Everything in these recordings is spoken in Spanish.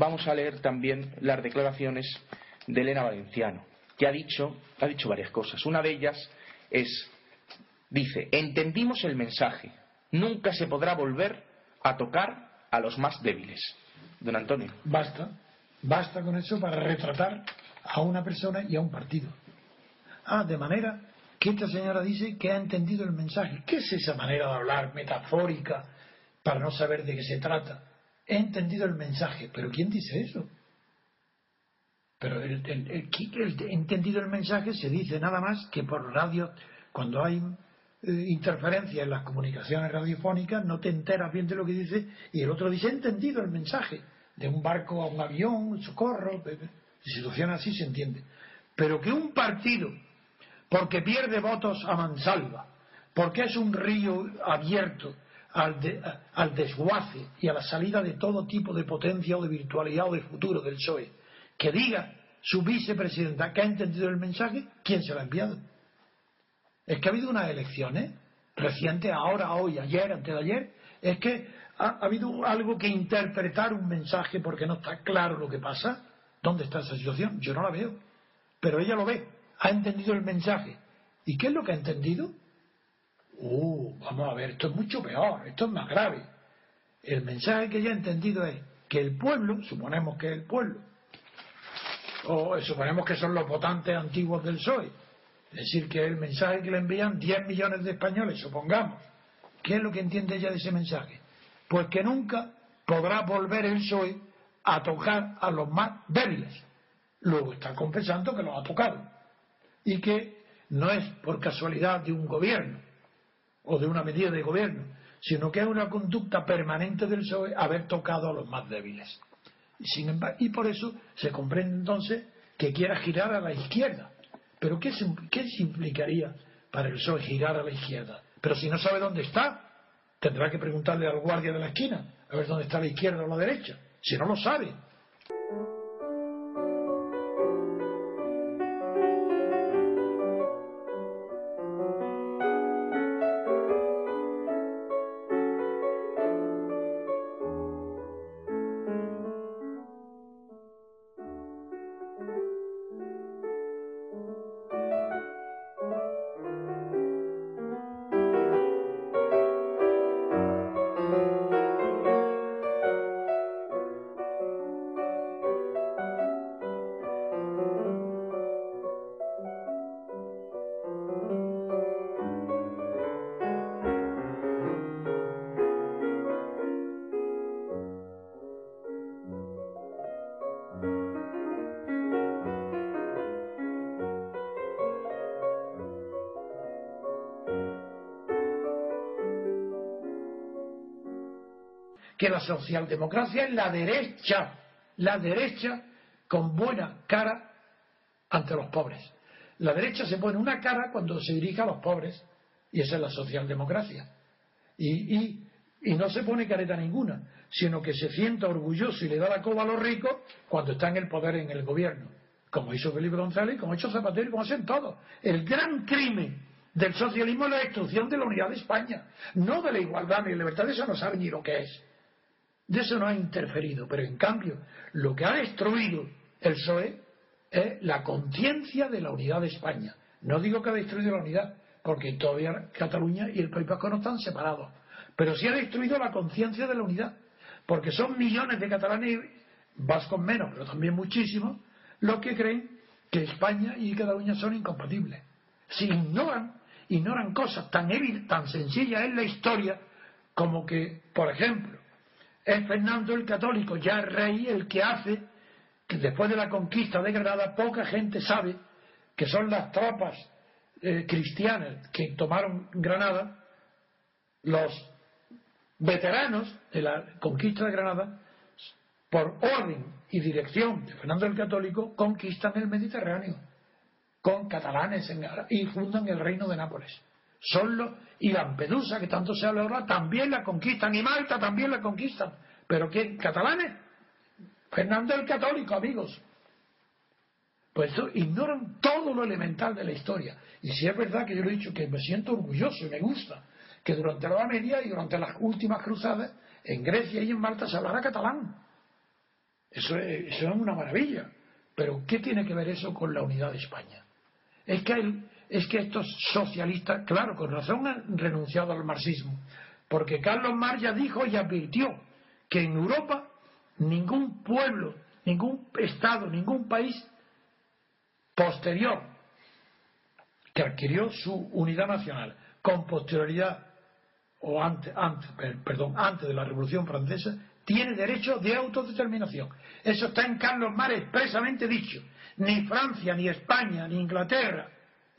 vamos a leer también las declaraciones de Elena Valenciano, que ha dicho, ha dicho varias cosas. Una de ellas es, dice, entendimos el mensaje, nunca se podrá volver a tocar a los más débiles. Don Antonio. Basta, basta con eso para retratar a una persona y a un partido. Ah, de manera que esta señora dice que ha entendido el mensaje. ¿Qué es esa manera de hablar metafórica para no saber de qué se trata? He entendido el mensaje, pero ¿quién dice eso? Pero el, entendido el mensaje se dice nada más que por radio, cuando hay eh, interferencia en las comunicaciones radiofónicas, no te enteras bien de lo que dice y el otro dice, he entendido el mensaje de un barco a un avión, socorro, situación así se entiende. Pero que un partido, porque pierde votos a mansalva, porque es un río abierto al, al desguace y a la salida de todo tipo de potencia o de virtualidad o de futuro del PSOE, que diga su vicepresidenta que ha entendido el mensaje, ¿quién se lo ha enviado? Es que ha habido unas elecciones recientes, ahora, hoy, ayer, antes de ayer, es que ha, habido algo que interpretar un mensaje porque no está claro lo que pasa. ¿Dónde está esa situación? Yo no la veo. Pero ella lo ve, ha entendido el mensaje. ¿Y qué es lo que ha entendido? Uh, vamos a ver, esto es mucho peor, esto es más grave. El mensaje que ella ha entendido es que el pueblo, suponemos que es el pueblo, o suponemos que son los votantes antiguos del PSOE. Es decir, que el mensaje que le envían 10 millones de españoles, supongamos. ¿Qué es lo que entiende ella de ese mensaje? Pues que nunca podrá volver el PSOE a tocar a los más débiles. Luego está confesando que los ha tocado. Y que no es por casualidad de un gobierno o de una medida de gobierno, sino que es una conducta permanente del PSOE haber tocado a los más débiles. Y, por eso se comprende entonces que quiera girar a la izquierda. Pero ¿qué, ¿qué implicaría para el PSOE girar a la izquierda? Pero si no sabe dónde está, tendrá que preguntarle al guardia de la esquina a ver dónde está la izquierda o la derecha. Si no lo sabe, que la socialdemocracia es la derecha, la derecha con buena cara ante los pobres. La derecha se pone una cara cuando se dirige a los pobres, y esa es la socialdemocracia. Y, no se pone careta ninguna, sino que se sienta orgulloso y le da la coba a los ricos cuando está en el poder en el gobierno, como hizo Felipe González, como ha hecho Zapatero y como hacen todos. El gran crimen del socialismo es la destrucción de la unidad de España, no de la igualdad ni la libertad, eso no sabe ni lo que es. De eso no ha interferido, pero en cambio lo que ha destruido el PSOE es la conciencia de la unidad de España. No digo que ha destruido la unidad, porque todavía Cataluña y el País Vasco no están separados, pero sí ha destruido la conciencia de la unidad, porque son millones de catalanes, vascos menos, pero también muchísimos, los que creen que España y Cataluña son incompatibles. Si ignoran, ignoran cosas tan, tan sencillas en la historia como que, por ejemplo, es Fernando el Católico, ya rey, el que hace que después de la conquista de Granada poca gente sabe que son las tropas eh, cristianas que tomaron Granada, los veteranos de la conquista de Granada, por orden y dirección de Fernando el Católico, conquistan el Mediterráneo con catalanes y fundan el reino de Nápoles. Son los, y Lampedusa, que tanto se habla ahora, también la conquistan, y Malta también la conquistan. ¿Pero quién? ¿Catalanes? Fernando el Católico, amigos. Pues ignoran todo lo elemental de la historia. Y si es verdad que yo lo he dicho que me siento orgulloso y me gusta que durante la Media y durante las últimas cruzadas, en Grecia y en Malta se hablara catalán. Eso es, eso es una maravilla. Pero ¿qué tiene que ver eso con la unidad de España? Es que, es que estos socialistas, claro, con razón han renunciado al marxismo, porque Carlos Marx ya dijo y advirtió que en Europa ningún pueblo, ningún Estado, ningún país posterior que adquirió su unidad nacional con posterioridad o antes, antes, perdón, antes de la Revolución Francesa, tiene derecho de autodeterminación. Eso está en Carlos Mar expresamente dicho. Ni Francia, ni España, ni Inglaterra,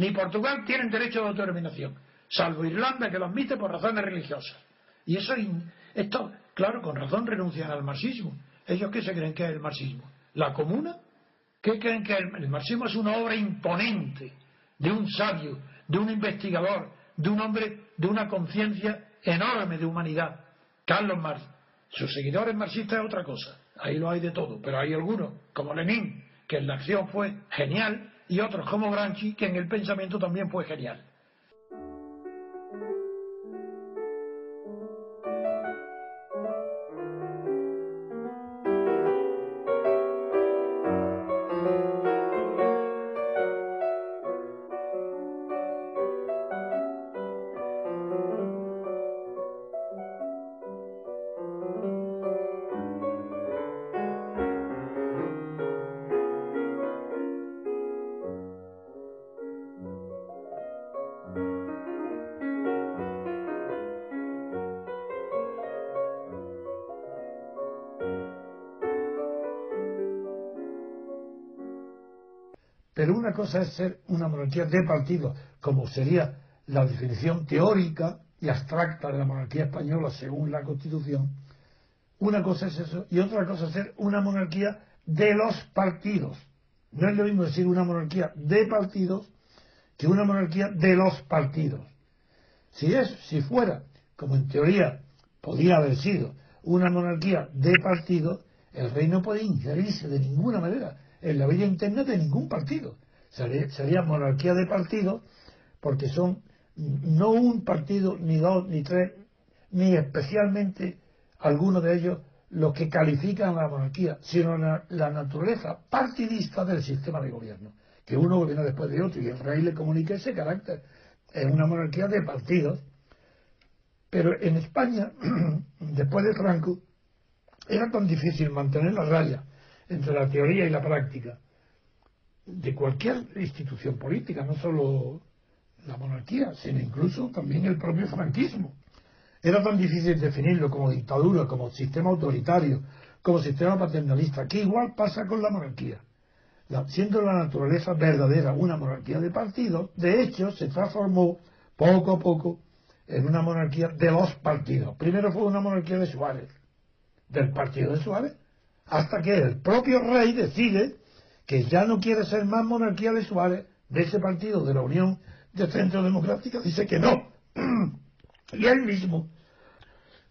ni Portugal tienen derecho de autodeterminación, salvo Irlanda que lo admite por razones religiosas. Y eso, esto, claro, con razón renuncian al marxismo. ¿Ellos qué se creen que es el marxismo? ¿La comuna? ¿Qué creen que el, el marxismo es una obra imponente de un sabio, de un investigador, de un hombre de una conciencia enorme de humanidad? Carlos Marx. Sus seguidores marxistas es otra cosa. Ahí lo hay de todo. Pero hay algunos, como Lenin, que en la acción fue genial, y otros como Gramsci, que en el pensamiento también fue genial. Pero una cosa es ser una monarquía de partido, como sería la definición teórica y abstracta de la monarquía española según la Constitución. Una cosa es eso, y otra cosa es ser una monarquía de los partidos. No es lo mismo decir una monarquía de partidos que una monarquía de los partidos. Si es, si fuera, como en teoría podía haber sido, una monarquía de partidos, el rey no puede ingerirse de ninguna manera en la vida interna de ningún partido. Sería, monarquía de partidos porque son no un partido, ni dos, ni tres, ni especialmente algunos de ellos los que califican la monarquía, sino la, la, naturaleza partidista del sistema de gobierno, que uno gobierna después de otro y el rey le comunica ese carácter. Es una monarquía de partidos. Pero en España, después de Franco, era tan difícil mantener la raya entre la teoría y la práctica de cualquier institución política, no solo la monarquía, sino incluso también el propio franquismo. Era tan difícil definirlo como dictadura, como sistema autoritario, como sistema paternalista, que igual pasa con la monarquía. siendo la naturaleza verdadera una monarquía de partidos, de hecho se transformó poco a poco en una monarquía de los partidos. Primero fue una monarquía de Suárez, del partido de Suárez, hasta que el propio rey decide que ya no quiere ser más monarquía de Suárez, de ese partido de la Unión de Centro Democrática, dice que no. Y él mismo,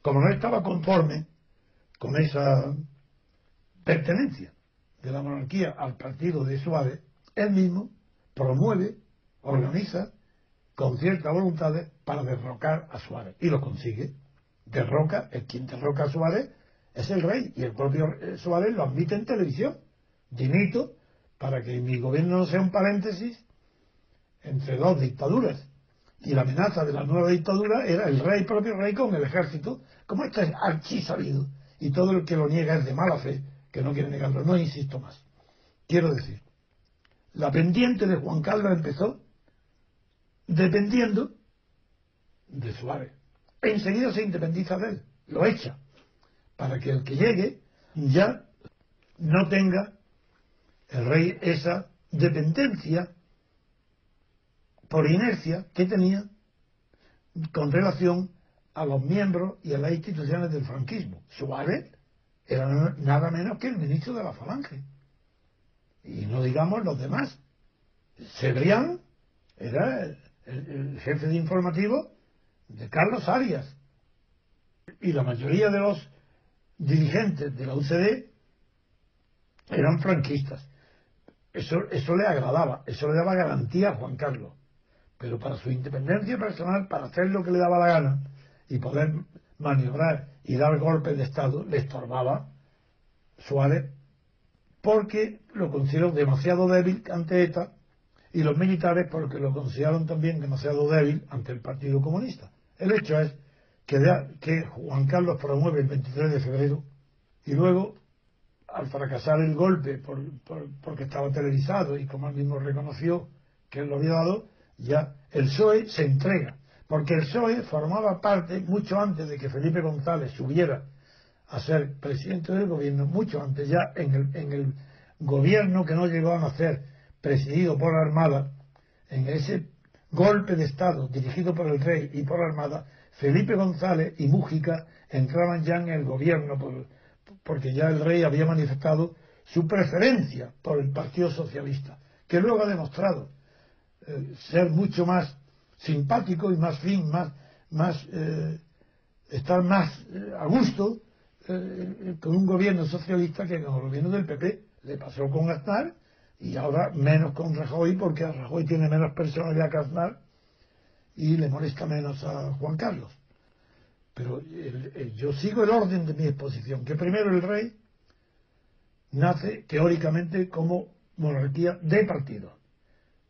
como no estaba conforme con esa pertenencia de la monarquía al partido de Suárez, él mismo promueve, organiza con cierta voluntad para derrocar a Suárez. Y lo consigue. Derroca, el quien derroca a Suárez es el rey y el propio Suárez lo admite en televisión. Dimito para que mi gobierno no sea un paréntesis entre dos dictaduras. Y la amenaza de la nueva dictadura era el rey, propio rey, con el ejército, como esto es archi sabido. Y todo el que lo niega es de mala fe, que no quiere negarlo. No insisto más. Quiero decir, la pendiente de Juan Carlos empezó dependiendo de Suárez. Enseguida se independiza de él, lo echa para que el que llegue ya no tenga el rey esa dependencia por inercia que tenía con relación a los miembros y a las instituciones del franquismo. Suárez era nada menos que el ministro de la Falange. Y no digamos los demás. Cebrián era el, el jefe de informativo de Carlos Arias. Y la mayoría de los dirigentes de la UCD eran franquistas. Eso, eso le agradaba, eso le daba garantía a Juan Carlos. Pero para su independencia personal, para hacer lo que le daba la gana y poder maniobrar y dar golpes de Estado, le estorbaba Suárez porque lo consideraron demasiado débil ante ETA y los militares porque lo consideraron también demasiado débil ante el Partido Comunista. El hecho es que, que Juan Carlos promueve el 23 de febrero y luego, al fracasar el golpe porque estaba televisado y como él mismo reconoció que él lo había dado, ya el PSOE se entrega. Porque el PSOE formaba parte, mucho antes de que Felipe González subiera a ser presidente del gobierno, mucho antes ya en el, en el gobierno que no llegó a nacer, presidido por la Armada, en ese golpe de Estado dirigido por el rey y por la Armada, Felipe González y Mújica entraban ya en el gobierno porque ya el rey había manifestado su preferencia por el Partido Socialista, que luego ha demostrado eh, ser mucho más simpático y más fin, más, eh, estar más eh, a gusto con un gobierno socialista que con el gobierno del PP. Le pasó con Aznar y ahora menos con Rajoy porque Rajoy tiene menos personalidad que Aznar y le molesta menos a Juan Carlos. Pero yo sigo el orden de mi exposición, que primero el rey nace teóricamente como monarquía de partido.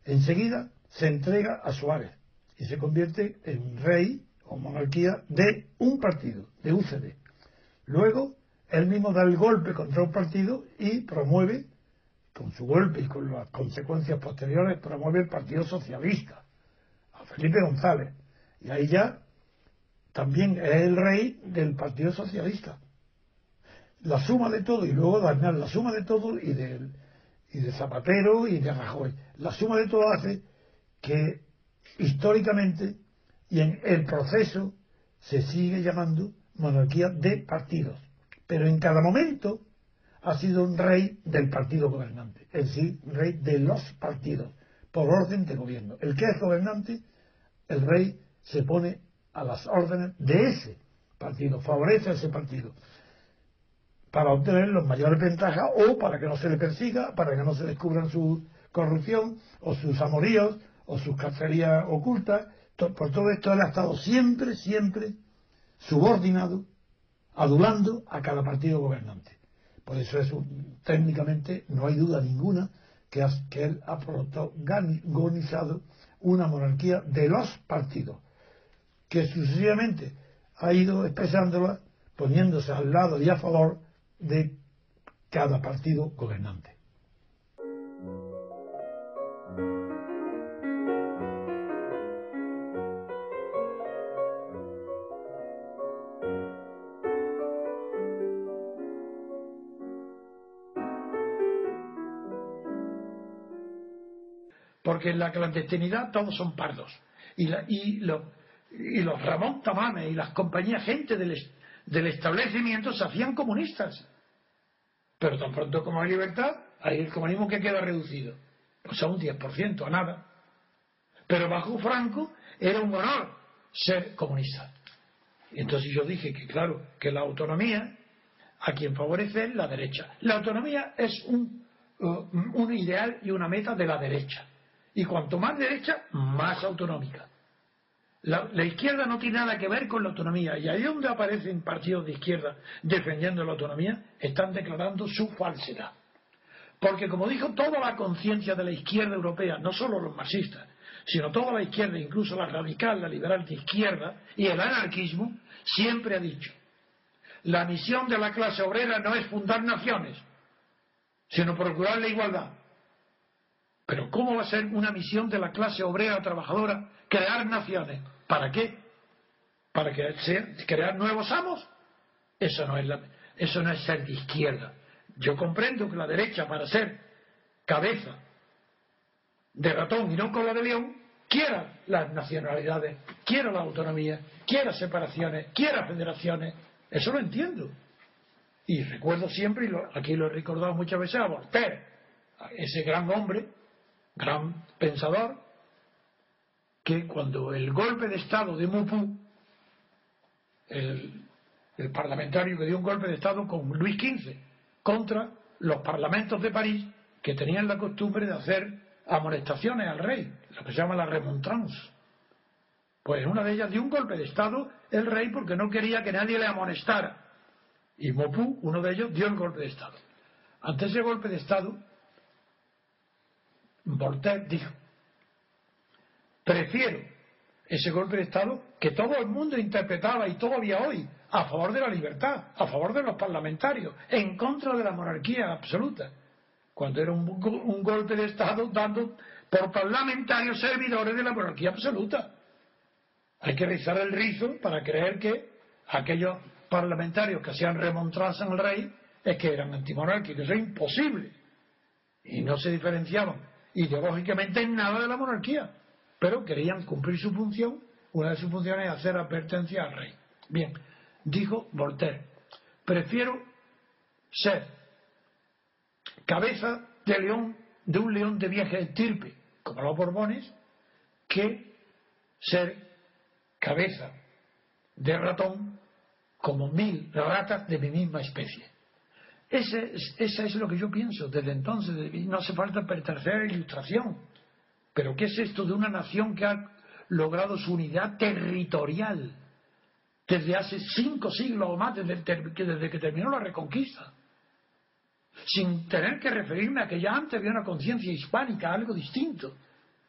Enseguida se entrega a Suárez y se convierte en rey o monarquía de un partido, de UCD. Luego, él mismo da el golpe contra un partido y promueve, con su golpe y con las consecuencias posteriores, promueve el Partido Socialista, a Felipe González. Y ahí ya también es el rey del Partido Socialista. La suma de todo, y luego dañar la suma de todo y de, y de Zapatero y de Rajoy. La suma de todo hace que históricamente y en el proceso se sigue llamando monarquía de partidos. Pero en cada momento ha sido un rey del partido gobernante, es decir, rey de los partidos, por orden de gobierno. El que es gobernante, el rey se pone a las órdenes de ese partido, favorece a ese partido para obtener los mayores ventajas o para que no se le persiga, para que no se descubran su corrupción o sus amoríos o sus cacerías ocultas. Por todo esto él ha estado siempre, siempre subordinado, adulando a cada partido gobernante. Por eso es técnicamente no hay duda ninguna que, que él ha protagonizado una monarquía de los partidos, que sucesivamente ha ido expresándola poniéndose al lado y a favor de cada partido gobernante. Porque en la clandestinidad todos son pardos. Y, y, los Ramón Tamames y las compañías, gente del, del establecimiento, se hacían comunistas. Pero tan pronto como hay libertad, hay el comunismo que queda reducido. Pues a un 10%, a nada. Pero bajo Franco era un honor ser comunista. Y entonces yo dije que, claro, que la autonomía, a quien favorece es la derecha. La autonomía es un, uh, un ideal y una meta de la derecha. Y cuanto más derecha, más autonómica. La, izquierda no tiene nada que ver con la autonomía. Y ahí donde aparecen partidos de izquierda defendiendo la autonomía, están declarando su falsedad. Porque como dijo toda la conciencia de la izquierda europea, no solo los marxistas, sino toda la izquierda, incluso la radical, la liberal de izquierda y el anarquismo, siempre ha dicho, la misión de la clase obrera no es fundar naciones, sino procurar la igualdad. Pero ¿cómo va a ser una misión de la clase obrera trabajadora crear naciones? ¿Para qué? ¿Para que crear nuevos amos? Eso no, es eso no es ser de izquierda. Yo comprendo que la derecha, para ser cabeza de ratón y no cola de león, quiera las nacionalidades, quiera la autonomía, quiera separaciones, quiera federaciones. Eso lo entiendo. Y recuerdo siempre, y aquí lo he recordado muchas veces, a Voltaire, ese gran hombre gran pensador, que cuando el golpe de Estado de Mupú, el, parlamentario que dio un golpe de Estado con Luis XV contra los parlamentos de París que tenían la costumbre de hacer amonestaciones al rey, lo que se llama la remontrance. Pues una de ellas dio un golpe de Estado el rey porque no quería que nadie le amonestara. Y Mopú, uno de ellos, dio el golpe de Estado. ante ese golpe de Estado, Voltaire dijo, prefiero ese golpe de Estado que todo el mundo interpretaba y todavía hoy a favor de la libertad, a favor de los parlamentarios, en contra de la monarquía absoluta, cuando era un, golpe de Estado dando por parlamentarios servidores de la monarquía absoluta. Hay que rizar el rizo para creer que aquellos parlamentarios que hacían remontarse al rey es que eran antimonárquicos. Eso es imposible. Y no se diferenciaban ideológicamente en nada de la monarquía. Pero querían cumplir su función. Una de sus funciones es hacer advertencia al rey. Bien, dijo Voltaire, prefiero ser cabeza de león, de un león de viaje estirpe, como los Borbones, que ser cabeza de ratón como mil ratas de mi misma especie. Ese, esa es lo que yo pienso desde entonces. No hace falta pertenecer a la ilustración. Pero ¿qué es esto de una nación que ha logrado su unidad territorial desde hace cinco siglos o más, desde, que terminó la reconquista? Sin tener que referirme a que ya antes había una conciencia hispánica, algo distinto.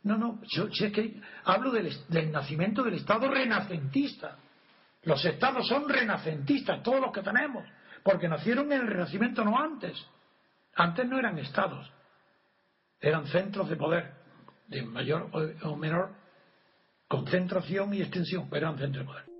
No, no, yo, es que hablo del nacimiento del Estado renacentista. Los estados son renacentistas, todos los que tenemos, porque nacieron en el Renacimiento, no antes. Antes no eran estados, eran centros de poder, de mayor o menor concentración y extensión, pero eran centros de poder.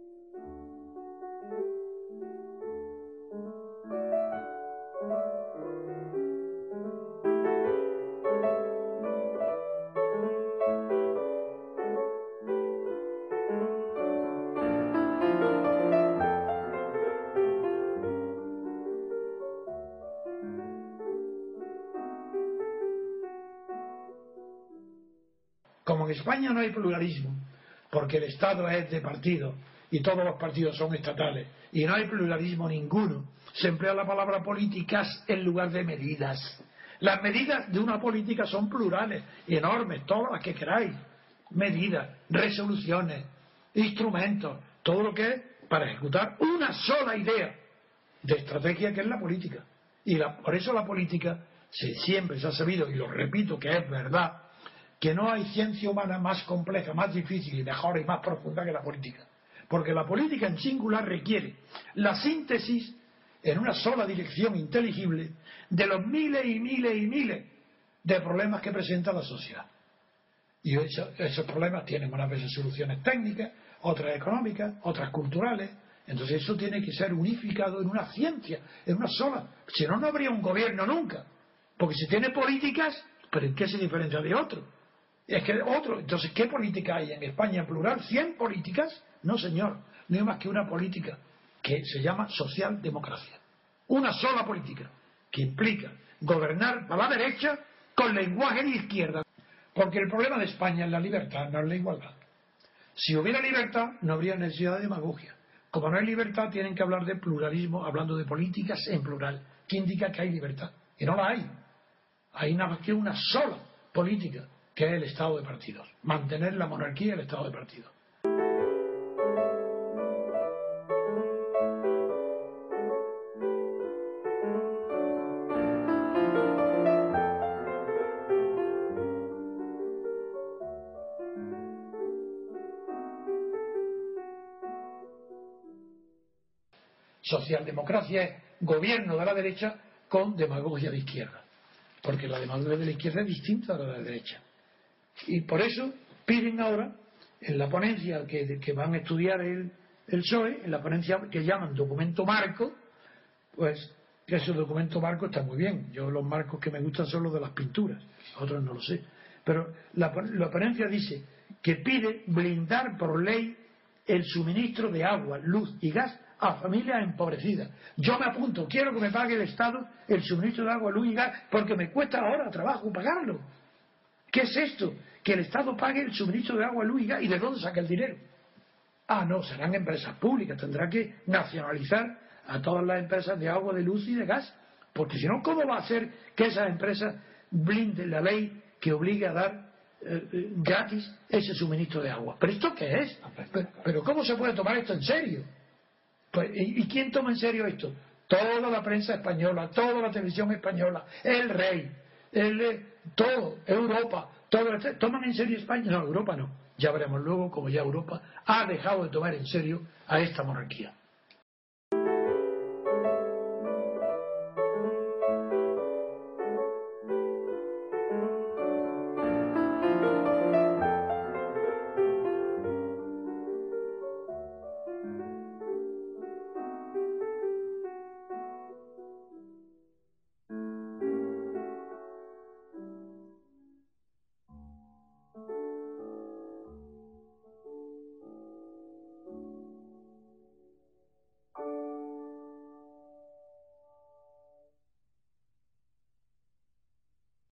España no hay pluralismo, porque el Estado es de partido y todos los partidos son estatales, y no hay pluralismo ninguno, se emplea la palabra políticas en lugar de medidas. Las medidas de una política son plurales enormes, todas las que queráis. Medidas, resoluciones, instrumentos, todo lo que es para ejecutar una sola idea de estrategia que es la política. Y por eso la política siempre se ha sabido, y lo repito que es verdad, que no hay ciencia humana más compleja, más difícil y mejor y más profunda que la política. Porque la política en singular requiere la síntesis en una sola dirección inteligible de los miles y miles y miles de problemas que presenta la sociedad. Y esos problemas tienen unas veces soluciones técnicas, otras económicas, otras culturales. Entonces eso tiene que ser unificado en una ciencia, en una sola. Si no, no habría un gobierno nunca. Porque si tiene políticas, ¿pero en qué se diferencia de otro? Es que otro, entonces, ¿qué política hay en España en plural? ¿100 políticas? No, señor, no hay más que una política que se llama socialdemocracia. Una sola política que implica gobernar para la derecha con lenguaje de izquierda. Porque el problema de España es la libertad, no es la igualdad. Si hubiera libertad, no habría necesidad de demagogia. Como no hay libertad, tienen que hablar de pluralismo, hablando de políticas en plural, que indica que hay libertad. Y no la hay. Hay nada más que una sola política que es el Estado de partidos. Mantener la monarquía y el Estado de partidos. Socialdemocracia es gobierno de la derecha con demagogia de izquierda, porque la demagogia de la izquierda es distinta a la de la derecha. Y por eso piden ahora, en la ponencia que, van a estudiar el, el PSOE, en la ponencia que llaman documento marco, pues que ese documento marco está muy bien. Yo los marcos que me gustan son los de las pinturas, otros no lo sé. Pero la, la ponencia dice que pide blindar por ley el suministro de agua, luz y gas a familias empobrecidas. Yo me apunto, quiero que me pague el Estado el suministro de agua, luz y gas, porque me cuesta ahora trabajo pagarlo. ¿Qué es esto? Que el Estado pague el suministro de agua, luz y de dónde saca el dinero. Ah, no, serán empresas públicas, tendrá que nacionalizar a todas las empresas de agua, de luz y de gas, porque si no, ¿cómo va a hacer que esas empresas blinden la ley que obligue a dar eh, eh, gratis ese suministro de agua? ¿Pero esto qué es? ¿Pero, cómo se puede tomar esto en serio? Pues, ¿y, quién toma en serio esto? toda la prensa española, toda la televisión española, el rey, el, todo, Europa, todo, toman en serio España. No, Europa no. Ya veremos luego como ya Europa ha dejado de tomar en serio a esta monarquía.